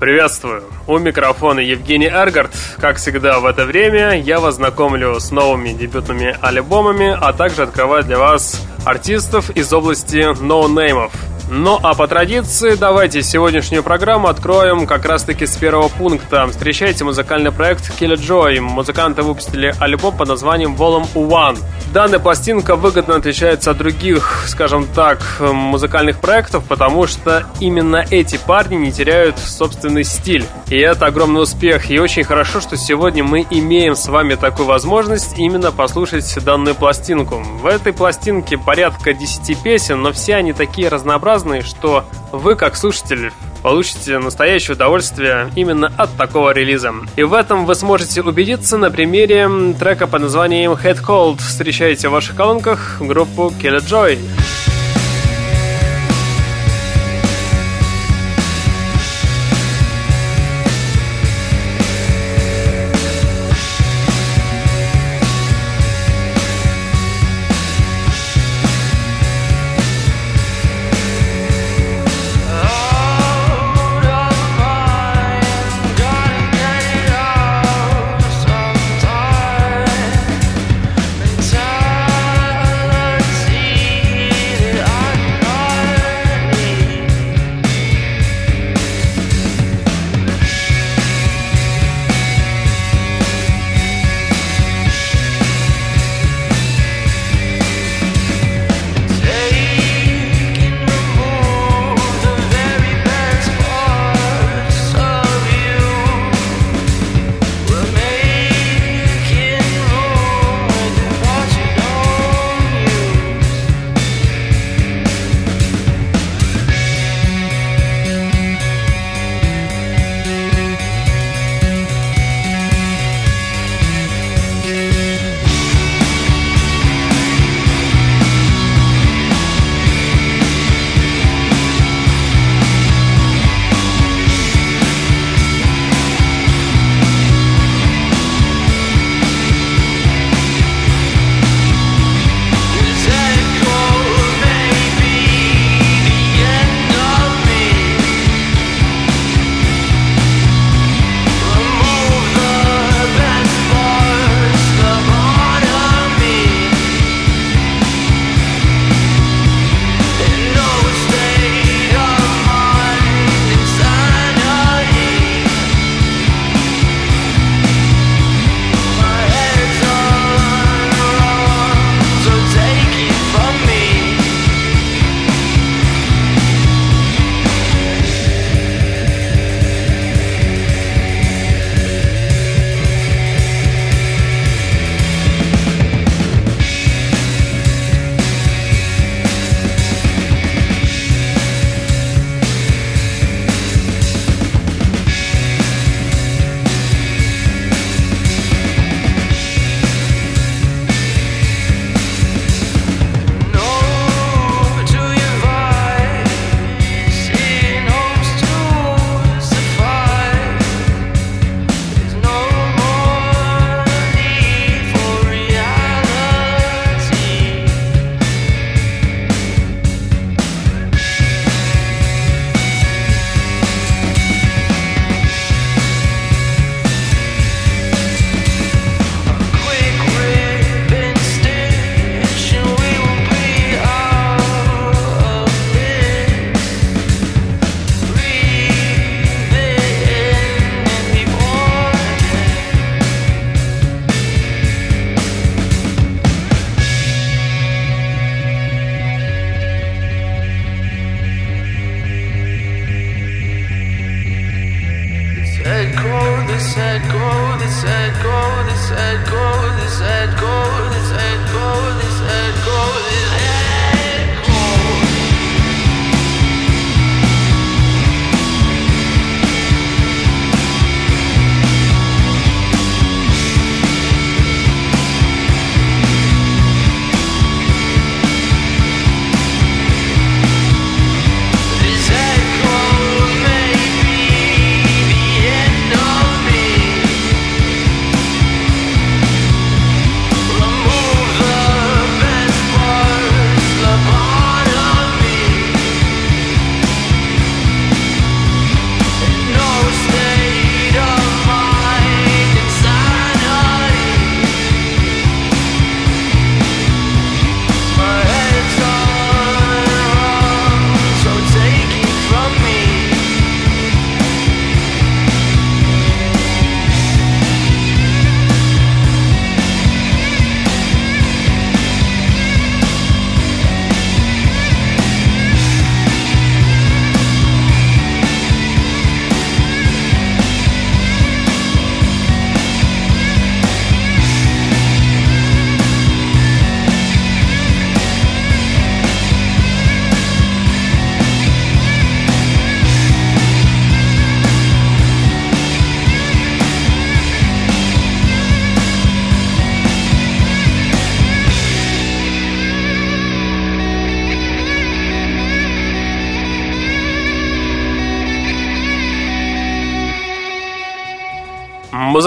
Приветствую! У микрофона Евгений Эргард. Как всегда в это время я вас знакомлю с новыми дебютными альбомами, а также открываю для вас артистов из области ноунеймов. Ну а по традиции давайте сегодняшнюю программу откроем как раз таки с первого пункта. Встречайте музыкальный проект Killer Joy. Музыканты выпустили альбом под названием Volume One. Данная пластинка выгодно отличается от других, скажем так, музыкальных проектов, потому что именно эти парни не теряют собственный стиль. И это огромный успех. И очень хорошо, что сегодня мы имеем с вами такую возможность именно послушать данную пластинку. В этой пластинке порядка 10 песен, но все они такие разнообразные, что вы, как слушатель, получите настоящее удовольствие именно от такого релиза. И в этом вы сможете убедиться на примере трека под названием Head Cold. Встречайте в ваших колонках группу Killer Joy.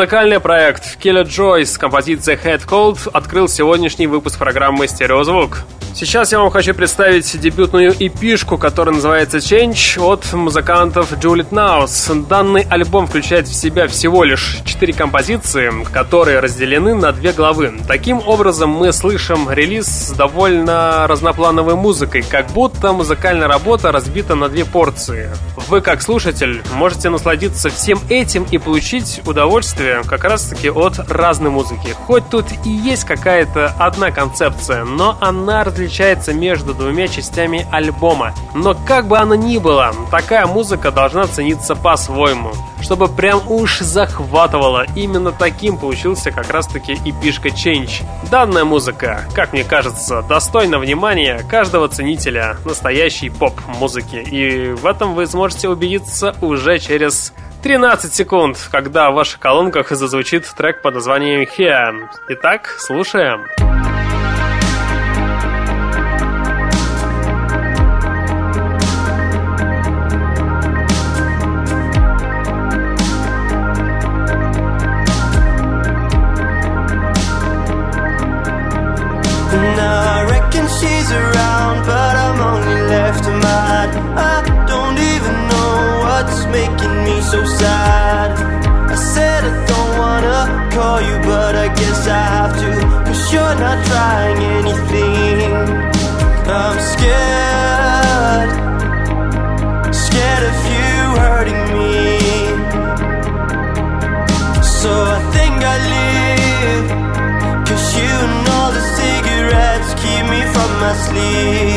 Музыкальный проект Killer Joy с композицией Head Cold открыл сегодняшний выпуск программы «Стереозвук». Сейчас я вам хочу представить дебютную эпишку, которая называется Change от музыкантов Juliet Naus. Данный альбом включает в себя всего лишь четыре композиции, которые разделены на две главы. Таким образом, мы слышим релиз с довольно разноплановой музыкой, как будто музыкальная работа разбита на две порции. Вы, как слушатель, можете насладиться всем этим и получить удовольствие как раз-таки от разной музыки. Хоть тут и есть какая-то одна концепция, но она различается различается между двумя частями альбома. Но как бы оно ни было, такая музыка должна цениться по-своему. Чтобы прям уж захватывало, именно таким получился как раз таки и пишка Change. Данная музыка, как мне кажется, достойна внимания каждого ценителя настоящей поп-музыки. И в этом вы сможете убедиться уже через 13 секунд, когда в ваших колонках зазвучит трек под названием Here. Итак, слушаем. Слушаем. I'm scared, scared of you hurting me. So I think I leave, cause you know the cigarettes keep me from my sleep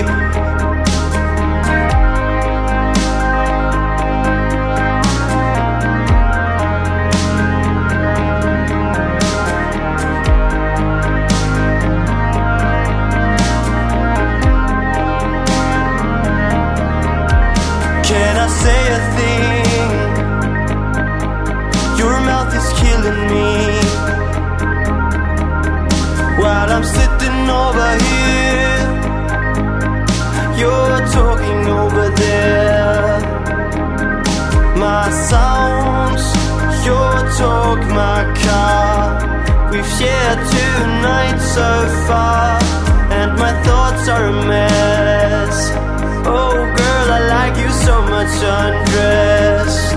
share tonight so far, and my thoughts are a mess. Oh, girl, I like you so much undressed,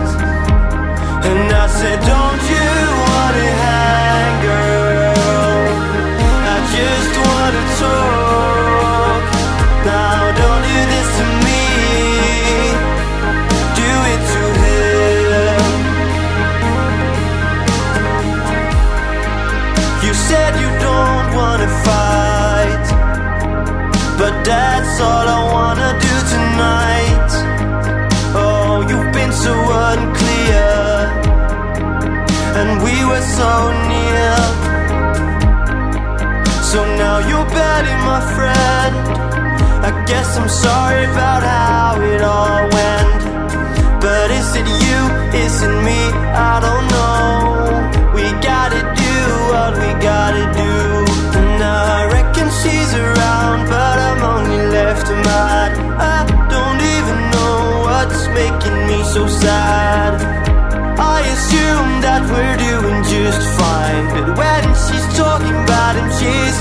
and I said,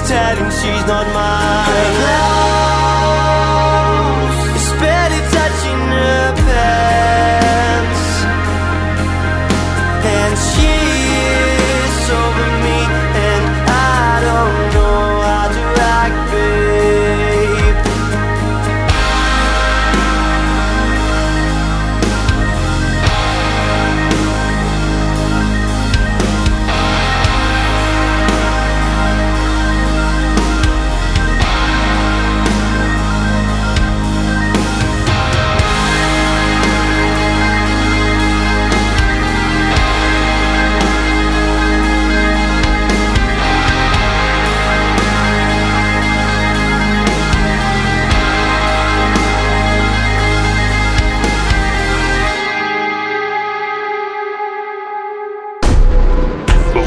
telling she's not mine.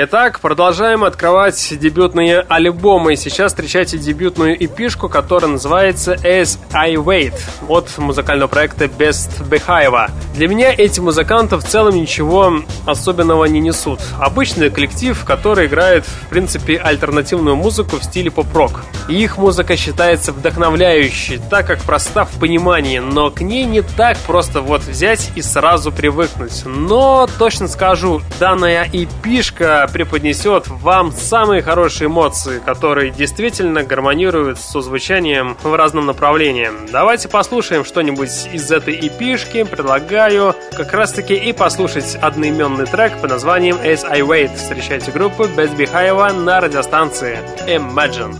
Итак, продолжаем открывать дебютные альбомы. Сейчас встречайте дебютную эпишку, которая называется As I Wait от музыкального проекта Best Behavior. Для меня эти музыканты в целом ничего особенного не несут. Обычный коллектив, который играет, в принципе, альтернативную музыку в стиле поп-рок. их музыка считается вдохновляющей, так как проста в понимании, но к ней не так просто вот взять и сразу привыкнуть. Но точно скажу, данная эпишка преподнесет вам самые хорошие эмоции, которые действительно гармонируют со звучанием в разном направлении. Давайте послушаем что-нибудь из этой эпишки. Предлагаю как раз таки и послушать одноименный трек под названием As I Wait. Встречайте группу Без Бихаева на радиостанции Imagine.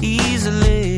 Easily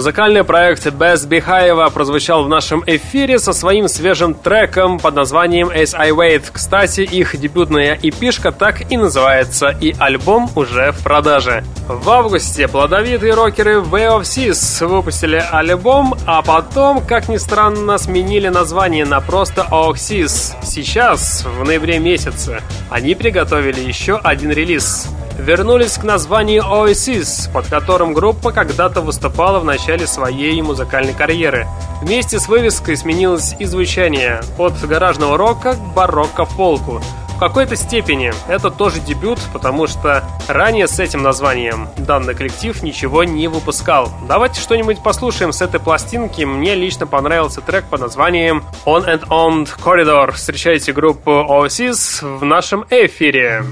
Музыкальный проект Без Бихаева прозвучал в нашем эфире со своим свежим треком под названием As I Wait. Кстати, их дебютная эпишка так и называется, и альбом уже в продаже. В августе плодовитые рокеры Way of Seas выпустили альбом, а потом, как ни странно, сменили название на просто Oxys. Сейчас, в ноябре месяце, они приготовили еще один релиз вернулись к названию Oasis, под которым группа когда-то выступала в начале своей музыкальной карьеры. Вместе с вывеской сменилось и звучание от гаражного рока к барокко-фолку. В какой-то степени это тоже дебют, потому что ранее с этим названием данный коллектив ничего не выпускал. Давайте что-нибудь послушаем с этой пластинки. Мне лично понравился трек под названием On and On Corridor. Встречайте группу Oasis в нашем эфире.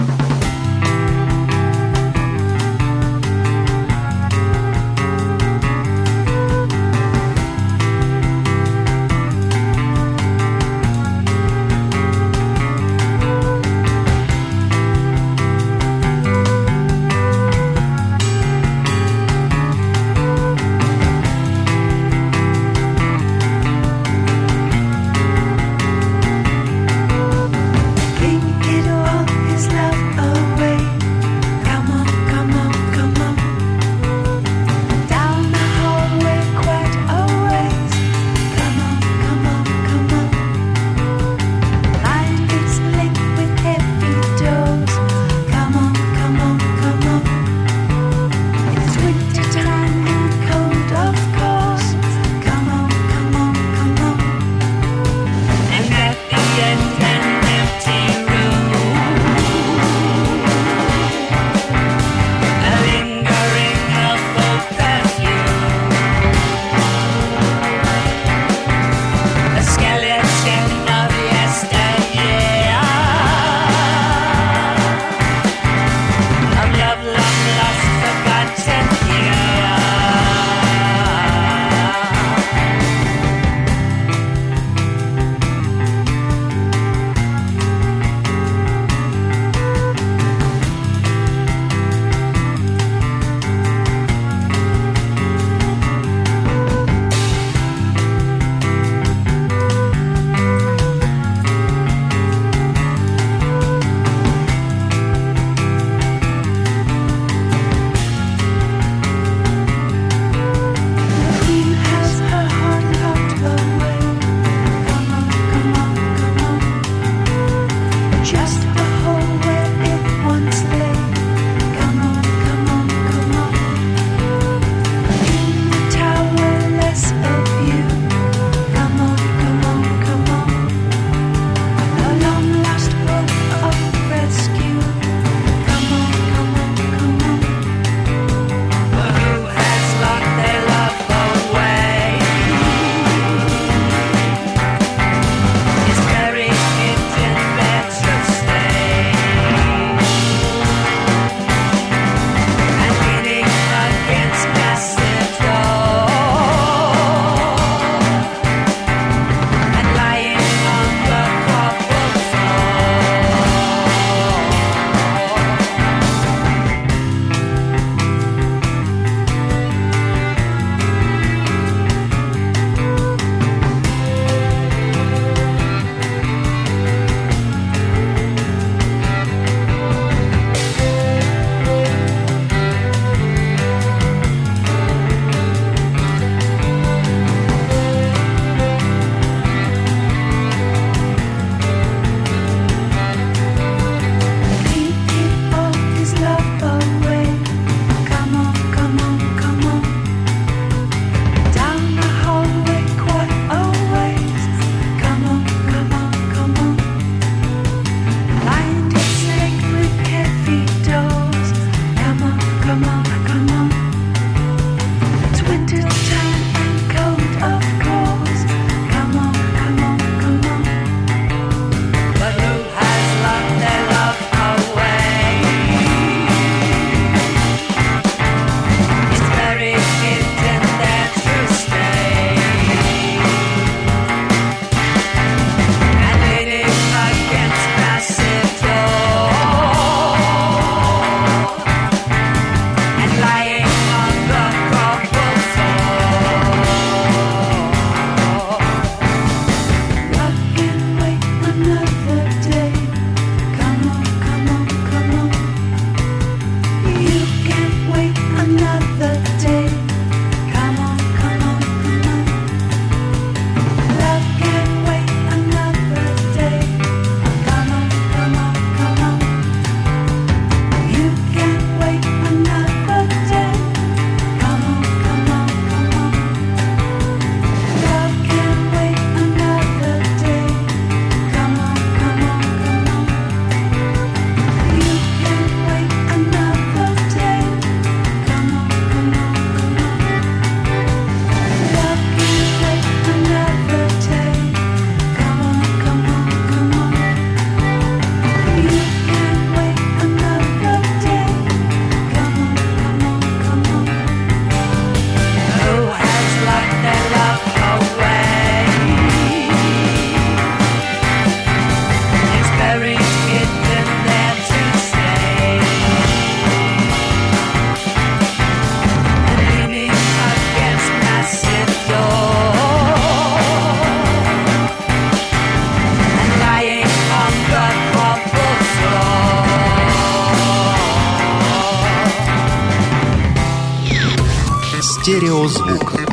Стереозвук.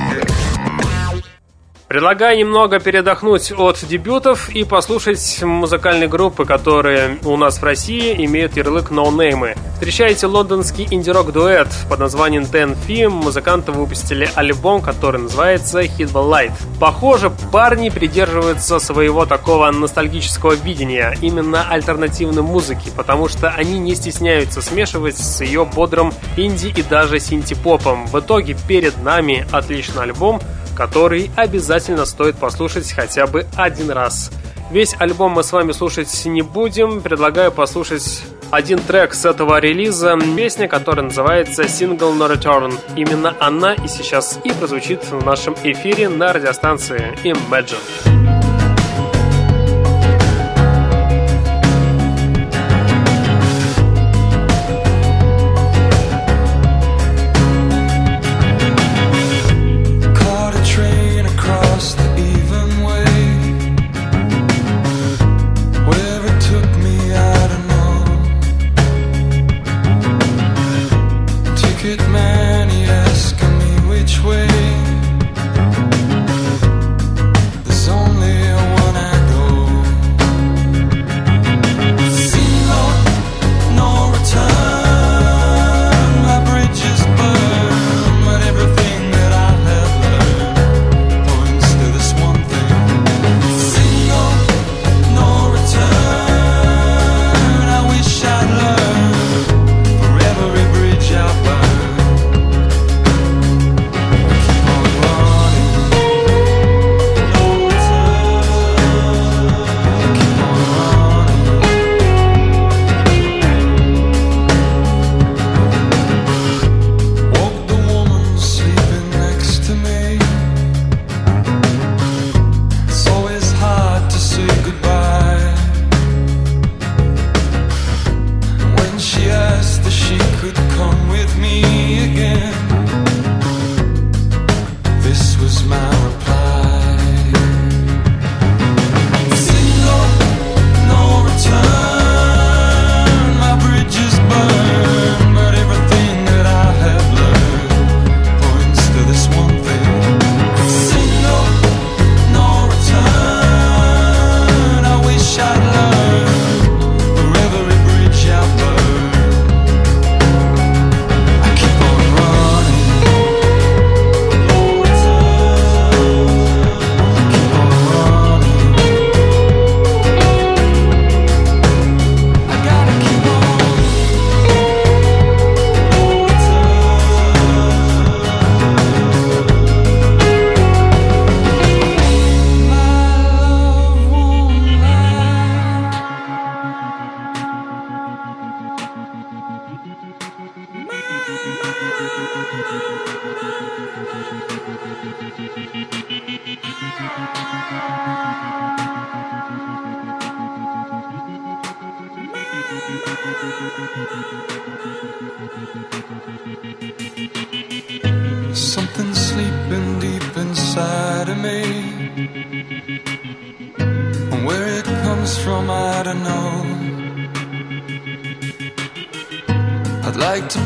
Предлагаю немного передохнуть от дебютов и послушать музыкальные группы, которые у нас в России имеют ярлык ноунеймы. Встречаете лондонский инди-рок дуэт под названием Ten Theme. Музыканты выпустили альбом, который называется Hit the Light. Похоже, парни придерживаются своего такого ностальгического видения, именно альтернативной музыки, потому что они не стесняются смешивать с ее бодрым инди и даже синти-попом. В итоге перед нами отличный альбом, который обязательно стоит послушать хотя бы один раз. Весь альбом мы с вами слушать не будем, предлагаю послушать один трек с этого релиза, песня, которая называется Single No Return. Именно она и сейчас и прозвучит в нашем эфире на радиостанции Imagine.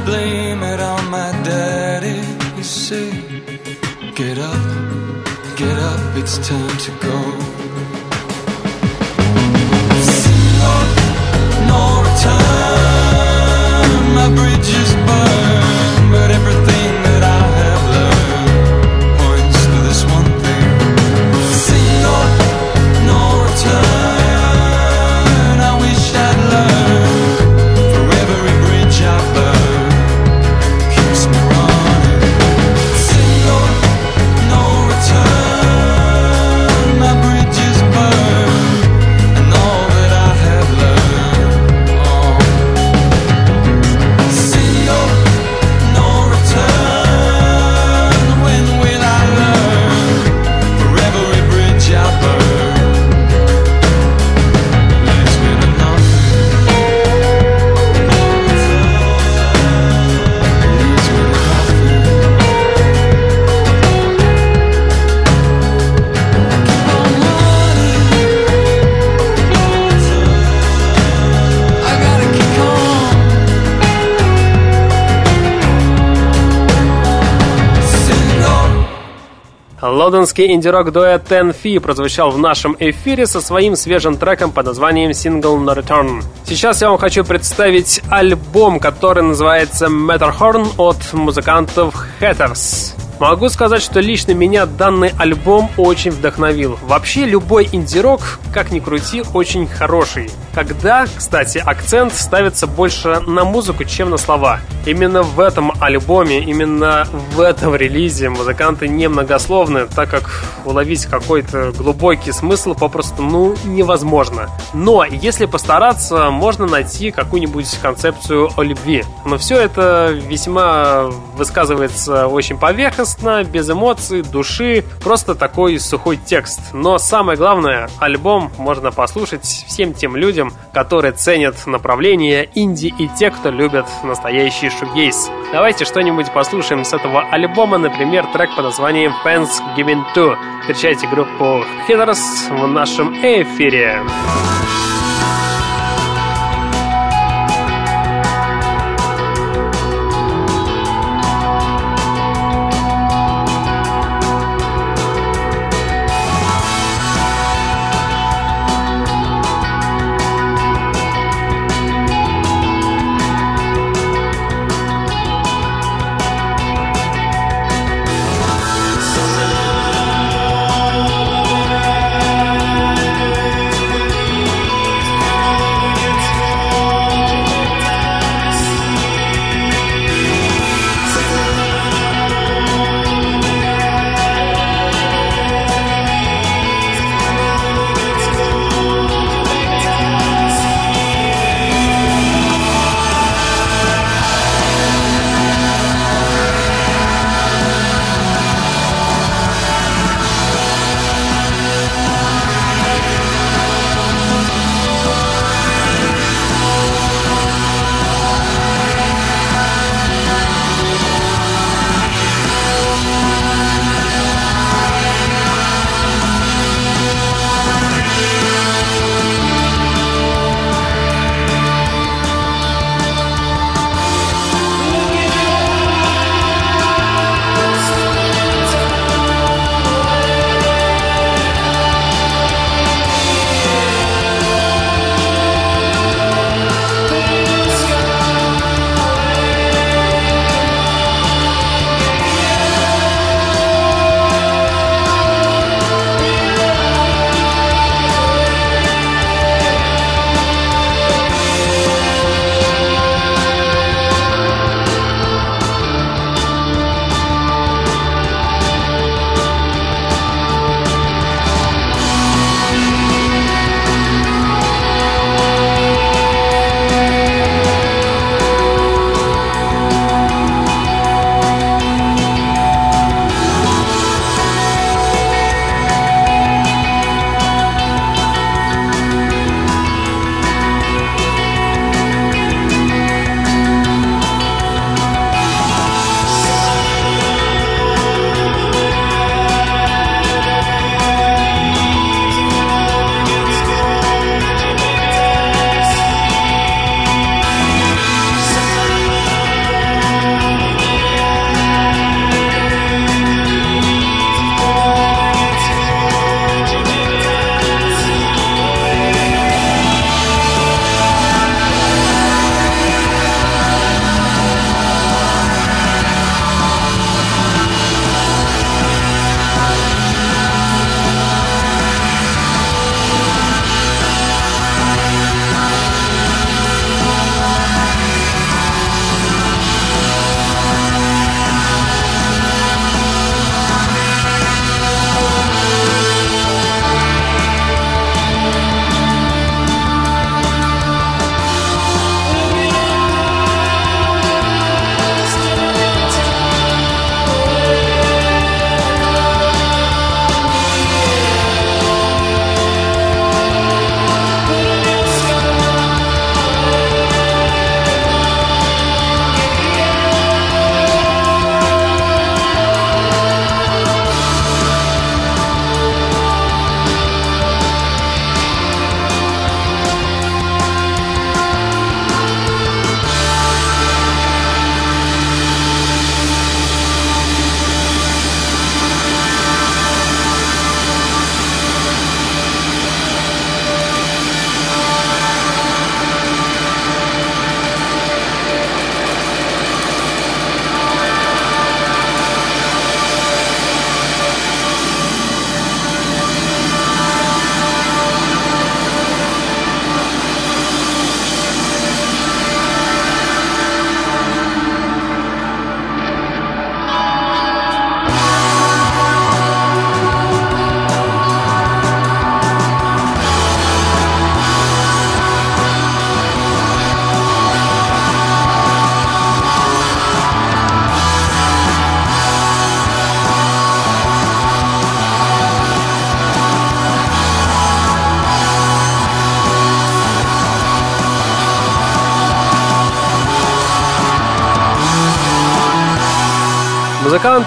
blame it on my daddy. You see, get up, get up, it's time to go. See no return, my bridge is burned. Лондонский инди-рок дуэт Ten Fee прозвучал в нашем эфире со своим свежим треком под названием Single No Return. Сейчас я вам хочу представить альбом, который называется Matterhorn от музыкантов Hatters. Могу сказать, что лично меня данный альбом очень вдохновил. Вообще, любой инди-рок, как ни крути, очень хороший. Когда, кстати, акцент ставится больше на музыку, чем на слова. Именно в этом альбоме, именно в этом релизе музыканты немногословны, так как уловить какой-то глубокий смысл попросту, ну, невозможно. Но, если постараться, можно найти какую-нибудь концепцию о любви. Но все это весьма высказывается очень поверхностно, без эмоций, души, просто такой сухой текст. Но самое главное, альбом можно послушать всем тем людям, которые ценят направление инди и те, кто любят настоящий шугейс. Давайте что-нибудь послушаем с этого альбома, например, трек под названием Fans Giving To. Встречайте группу Hitters в нашем эфире.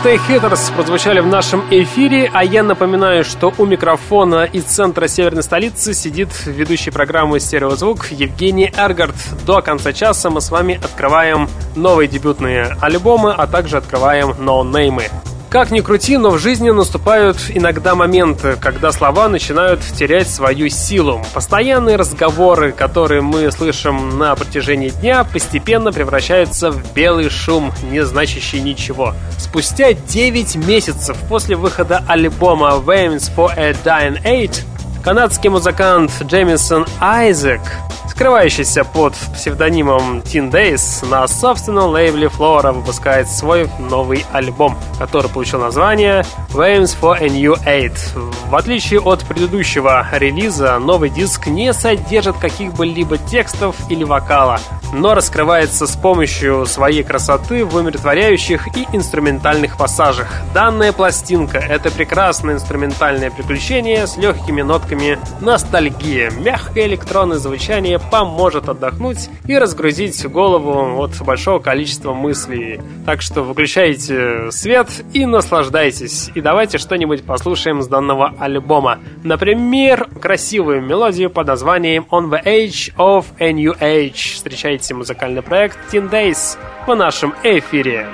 Музыканты Hitters прозвучали в нашем эфире, а я напоминаю, что у микрофона из центра северной столицы сидит ведущий программы «Стереозвук» Евгений Эргард. До конца часа мы с вами открываем новые дебютные альбомы, а также открываем ноунеймы. Как ни крути, но в жизни наступают иногда моменты, когда слова начинают терять свою силу. Постоянные разговоры, которые мы слышим на протяжении дня, постепенно превращаются в белый шум, не значащий ничего. Спустя 9 месяцев после выхода альбома Waves for a Dying Age, канадский музыкант Джеймисон Айзек скрывающийся под псевдонимом Teen Days, на собственном лейбле Flora выпускает свой новый альбом, который получил название Flames for a New Eight. В отличие от предыдущего релиза, новый диск не содержит каких бы либо текстов или вокала, но раскрывается с помощью своей красоты в умиротворяющих и инструментальных пассажах. Данная пластинка — это прекрасное инструментальное приключение с легкими нотками ностальгии, мягкое электронное звучание поможет отдохнуть и разгрузить голову от большого количества мыслей. Так что выключайте свет и наслаждайтесь. И давайте что-нибудь послушаем с данного альбома. Например, красивую мелодию под названием On the Age of a New Age. Встречайте музыкальный проект Teen Days в нашем эфире.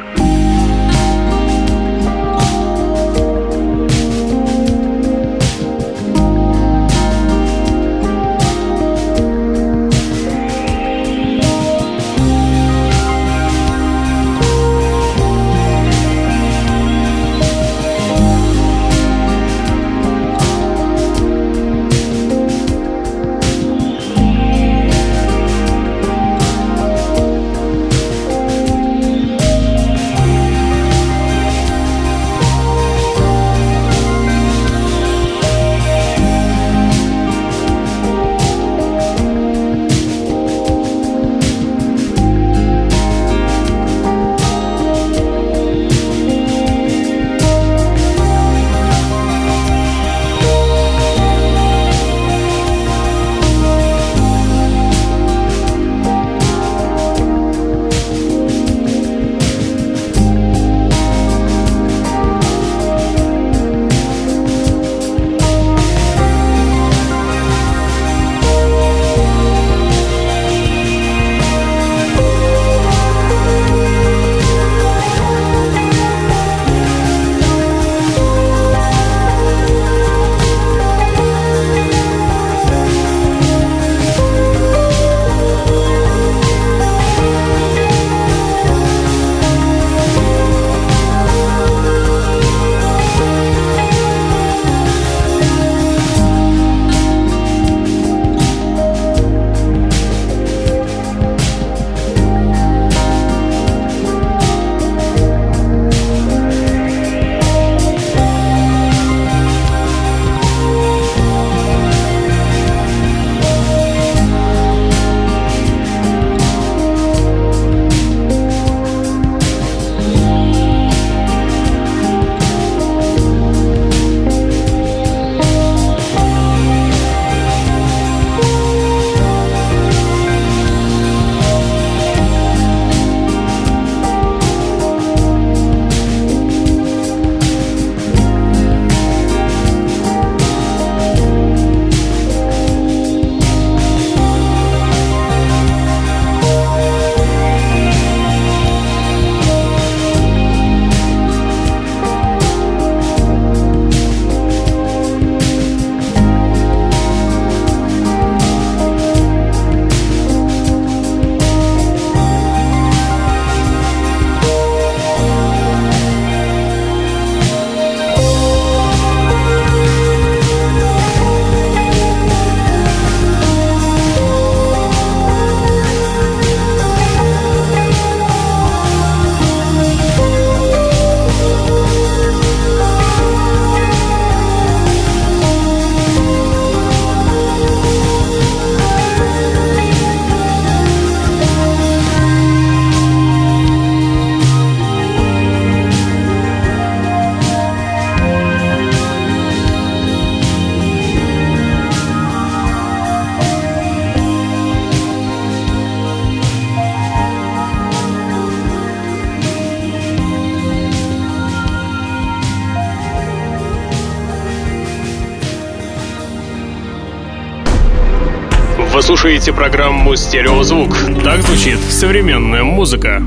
Слушаете программу «Стереозвук». Так звучит современная музыка.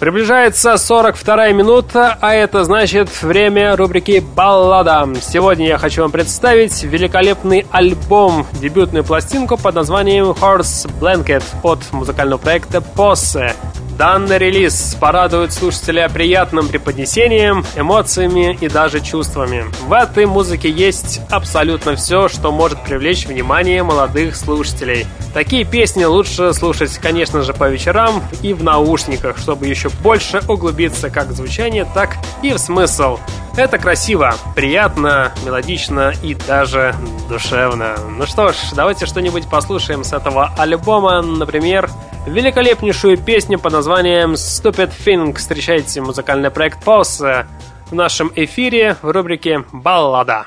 Приближается 42 минута, а это значит время рубрики «Баллада». Сегодня я хочу вам представить великолепный альбом, дебютную пластинку под названием «Horse Blanket» от музыкального проекта «Posse». Данный релиз порадует слушателя приятным преподнесением, эмоциями и даже чувствами. В этой музыке есть абсолютно все, что может привлечь внимание молодых слушателей. Такие песни лучше слушать, конечно же, по вечерам и в наушниках, чтобы еще больше углубиться как в звучание, так и в смысл. Это красиво, приятно, мелодично и даже душевно. Ну что ж, давайте что-нибудь послушаем с этого альбома, например, великолепнейшую песню под названием Stupid Thing. Встречайте музыкальный проект Pause в нашем эфире в рубрике «Баллада».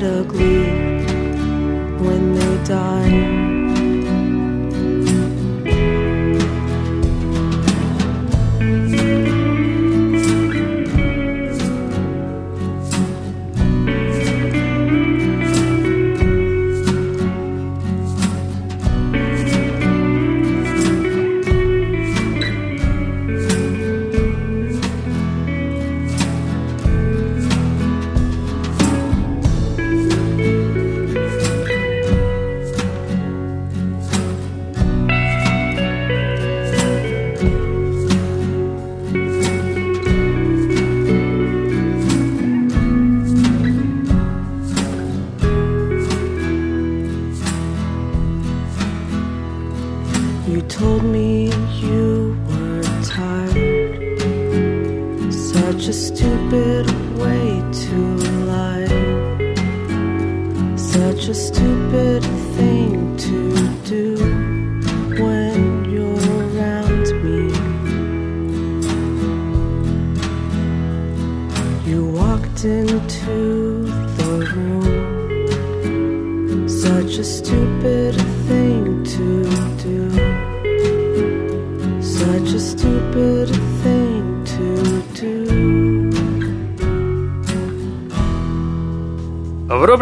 instead glee when they die.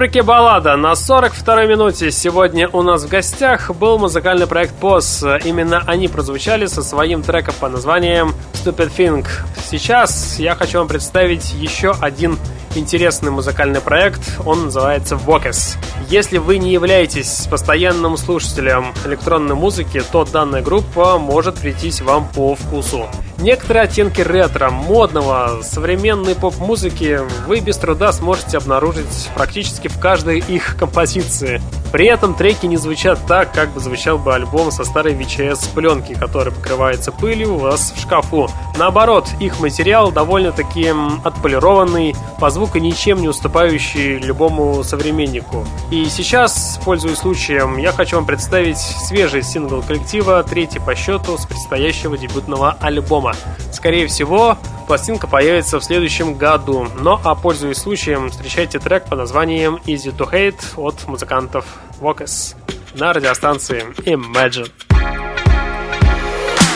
Рубрике «Баллада» на 42-й минуте сегодня у нас в гостях был музыкальный проект «Пос». Именно они прозвучали со своим треком по названием «Stupid Thing». Сейчас я хочу вам представить еще один интересный музыкальный проект. Он называется Vocus. Если вы не являетесь постоянным слушателем электронной музыки, то данная группа может прийтись вам по вкусу. Некоторые оттенки ретро, модного, современной поп-музыки вы без труда сможете обнаружить практически в каждой их композиции. При этом треки не звучат так, как бы звучал бы альбом со старой VHS-пленки, который покрывается пылью у вас в шкафу. Наоборот, их материал довольно-таки отполированный, по звуку ничем не уступающий любому современнику. И сейчас, пользуясь случаем, я хочу вам представить свежий сингл коллектива, третий по счету с предстоящего дебютного альбома. Скорее всего, пластинка появится в следующем году. Но, а пользуясь случаем, встречайте трек под названием Easy to Hate от музыкантов Vocus на радиостанции Imagine.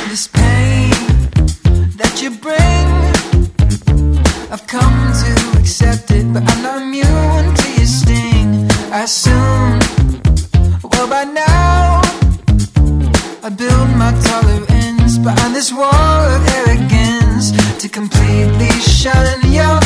This pain that you bring I've come to accept it But I'm not immune to your sting I assume Well by now I build my tolerance Behind this wall of arrogance To completely shun your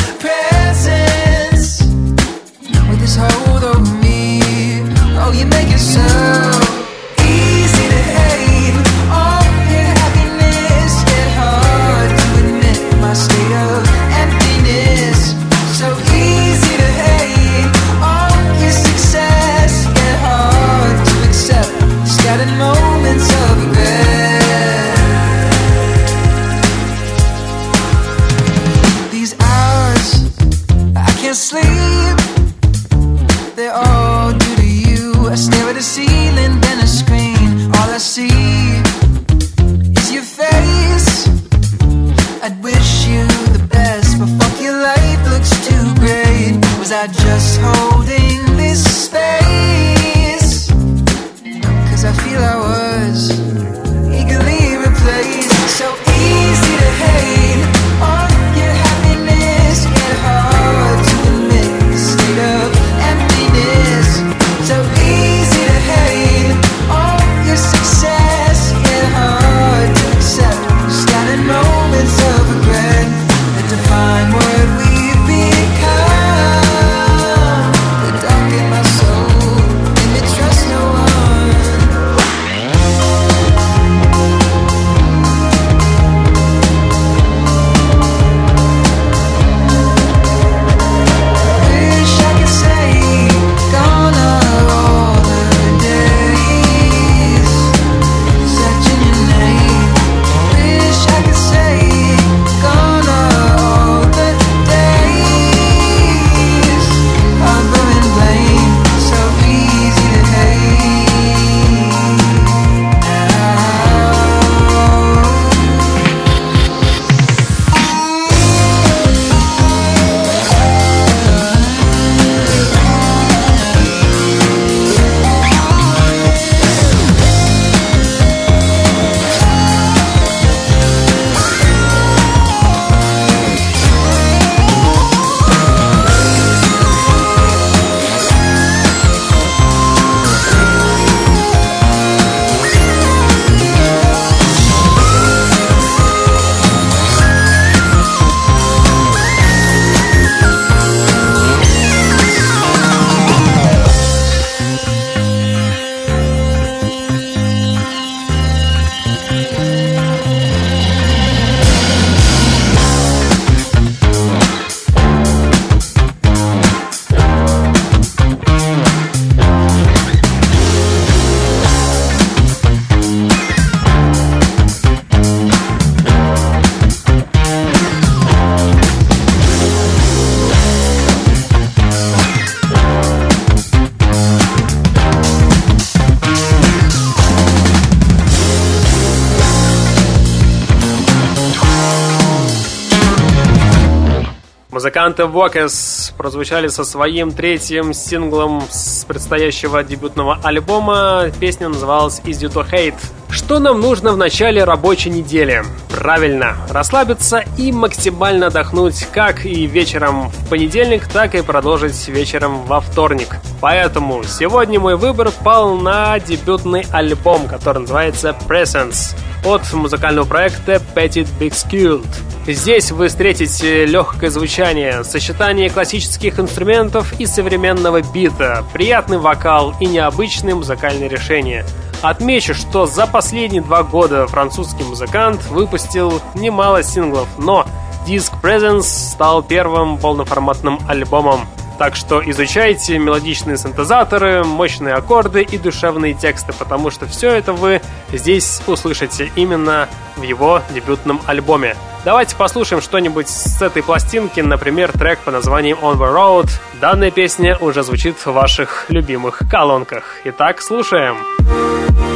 Музыканты Vocus прозвучали со своим третьим синглом с предстоящего дебютного альбома. Песня называлась Easy to Hate. Что нам нужно в начале рабочей недели? Правильно, расслабиться и максимально отдохнуть как и вечером в понедельник, так и продолжить вечером во вторник. Поэтому сегодня мой выбор пал на дебютный альбом, который называется Presence от музыкального проекта Petit Big Skilled. Здесь вы встретите легкое звучание, сочетание классических инструментов и современного бита, приятный вокал и необычные музыкальные решения. Отмечу, что за последние два года французский музыкант выпустил немало синглов, но диск Presence стал первым полноформатным альбомом. Так что изучайте мелодичные синтезаторы, мощные аккорды и душевные тексты, потому что все это вы здесь услышите именно в его дебютном альбоме. Давайте послушаем что-нибудь с этой пластинки, например, трек по названием On the Road. Данная песня уже звучит в ваших любимых колонках. Итак, слушаем. Слушаем.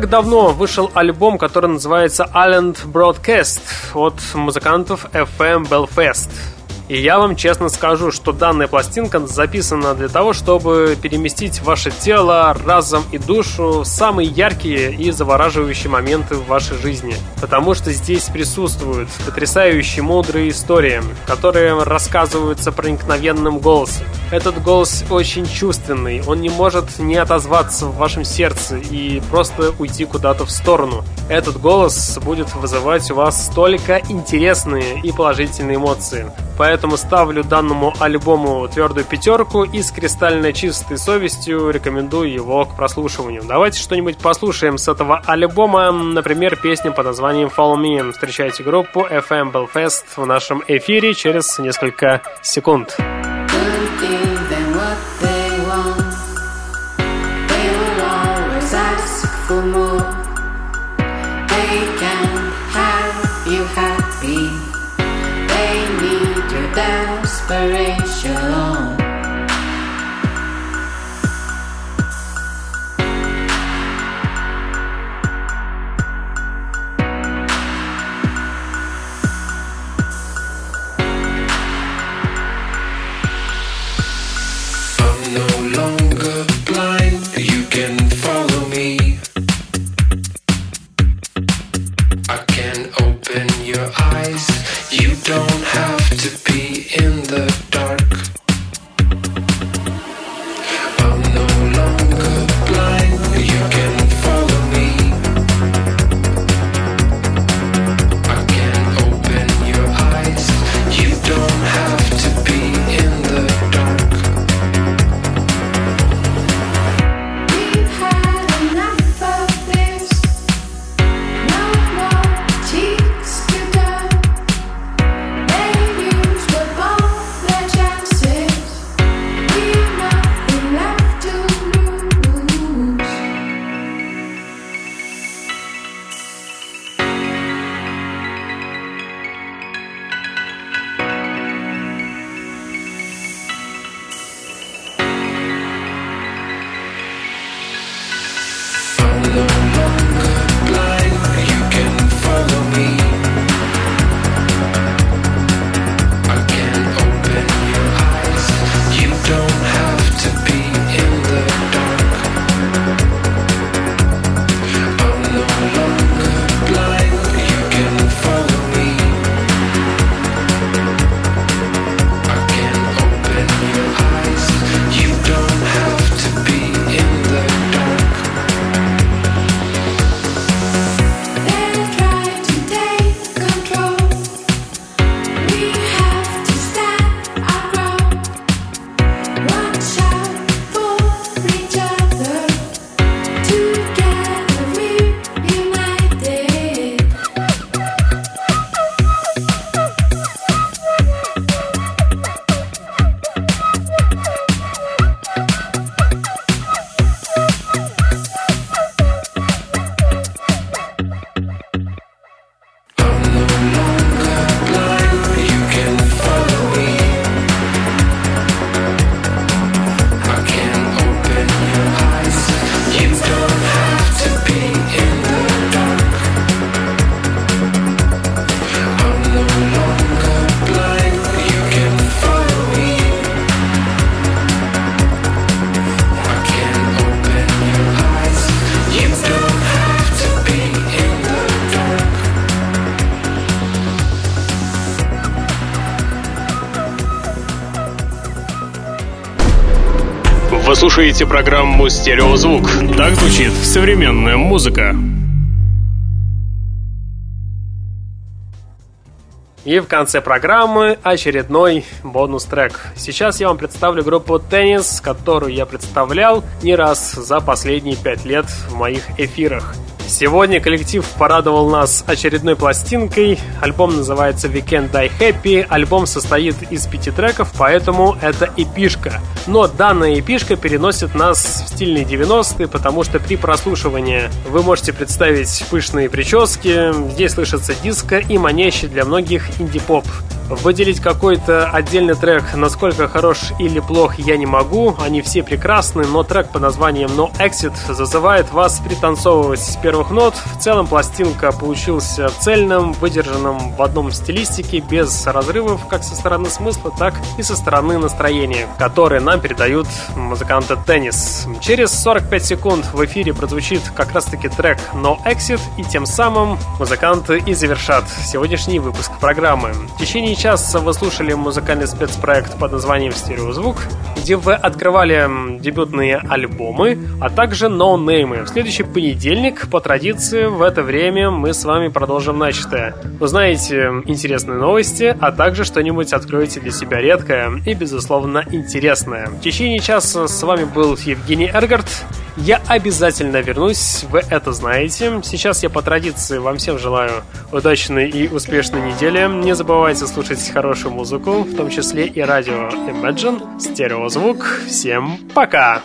Так давно вышел альбом, который называется Island Broadcast от музыкантов FM Belfast. И я вам честно скажу, что данная пластинка записана для того, чтобы переместить ваше тело, разум и душу в самые яркие и завораживающие моменты в вашей жизни. Потому что здесь присутствуют потрясающие мудрые истории, которые рассказываются проникновенным голосом. Этот голос очень чувственный, он не может не отозваться в вашем сердце и просто уйти куда-то в сторону. Этот голос будет вызывать у вас столько интересные и положительные эмоции. Поэтому ставлю данному альбому твердую пятерку и с кристально чистой совестью рекомендую его к прослушиванию. Давайте что-нибудь послушаем с этого альбома, например, песню под названием Follow Me. Встречайте группу FM Belfast в нашем эфире через несколько секунд. for Слушаете программу «Стереозвук». Так звучит современная музыка. И в конце программы очередной бонус-трек. Сейчас я вам представлю группу «Теннис», которую я представлял не раз за последние пять лет в моих эфирах. Сегодня коллектив порадовал нас очередной пластинкой. Альбом называется Weekend Die Happy. Альбом состоит из пяти треков, поэтому это эпишка. Но данная эпишка переносит нас в стильные 90-е, потому что при прослушивании вы можете представить пышные прически, здесь слышится диско и манящий для многих инди-поп. Выделить какой-то отдельный трек, насколько хорош или плох, я не могу. Они все прекрасны, но трек под названием No Exit зазывает вас пританцовывать с первых нот. В целом пластинка получился цельным, выдержанным в одном стилистике, без разрывов как со стороны смысла, так и со стороны настроения, которые нам передают музыканты Теннис. Через 45 секунд в эфире прозвучит как раз-таки трек No Exit, и тем самым музыканты и завершат сегодняшний выпуск программы. В течение Сейчас вы слушали музыкальный спецпроект под названием «Стереозвук», где вы открывали дебютные альбомы, а также ноунеймы. В следующий понедельник, по традиции, в это время мы с вами продолжим начатое. Узнаете интересные новости, а также что-нибудь откроете для себя редкое и, безусловно, интересное. В течение часа с вами был Евгений Эргард. Я обязательно вернусь, вы это знаете. Сейчас я по традиции вам всем желаю удачной и успешной недели. Не забывайте слушать хорошую музыку, в том числе и радио Imagine, стереозвук. Всем пока!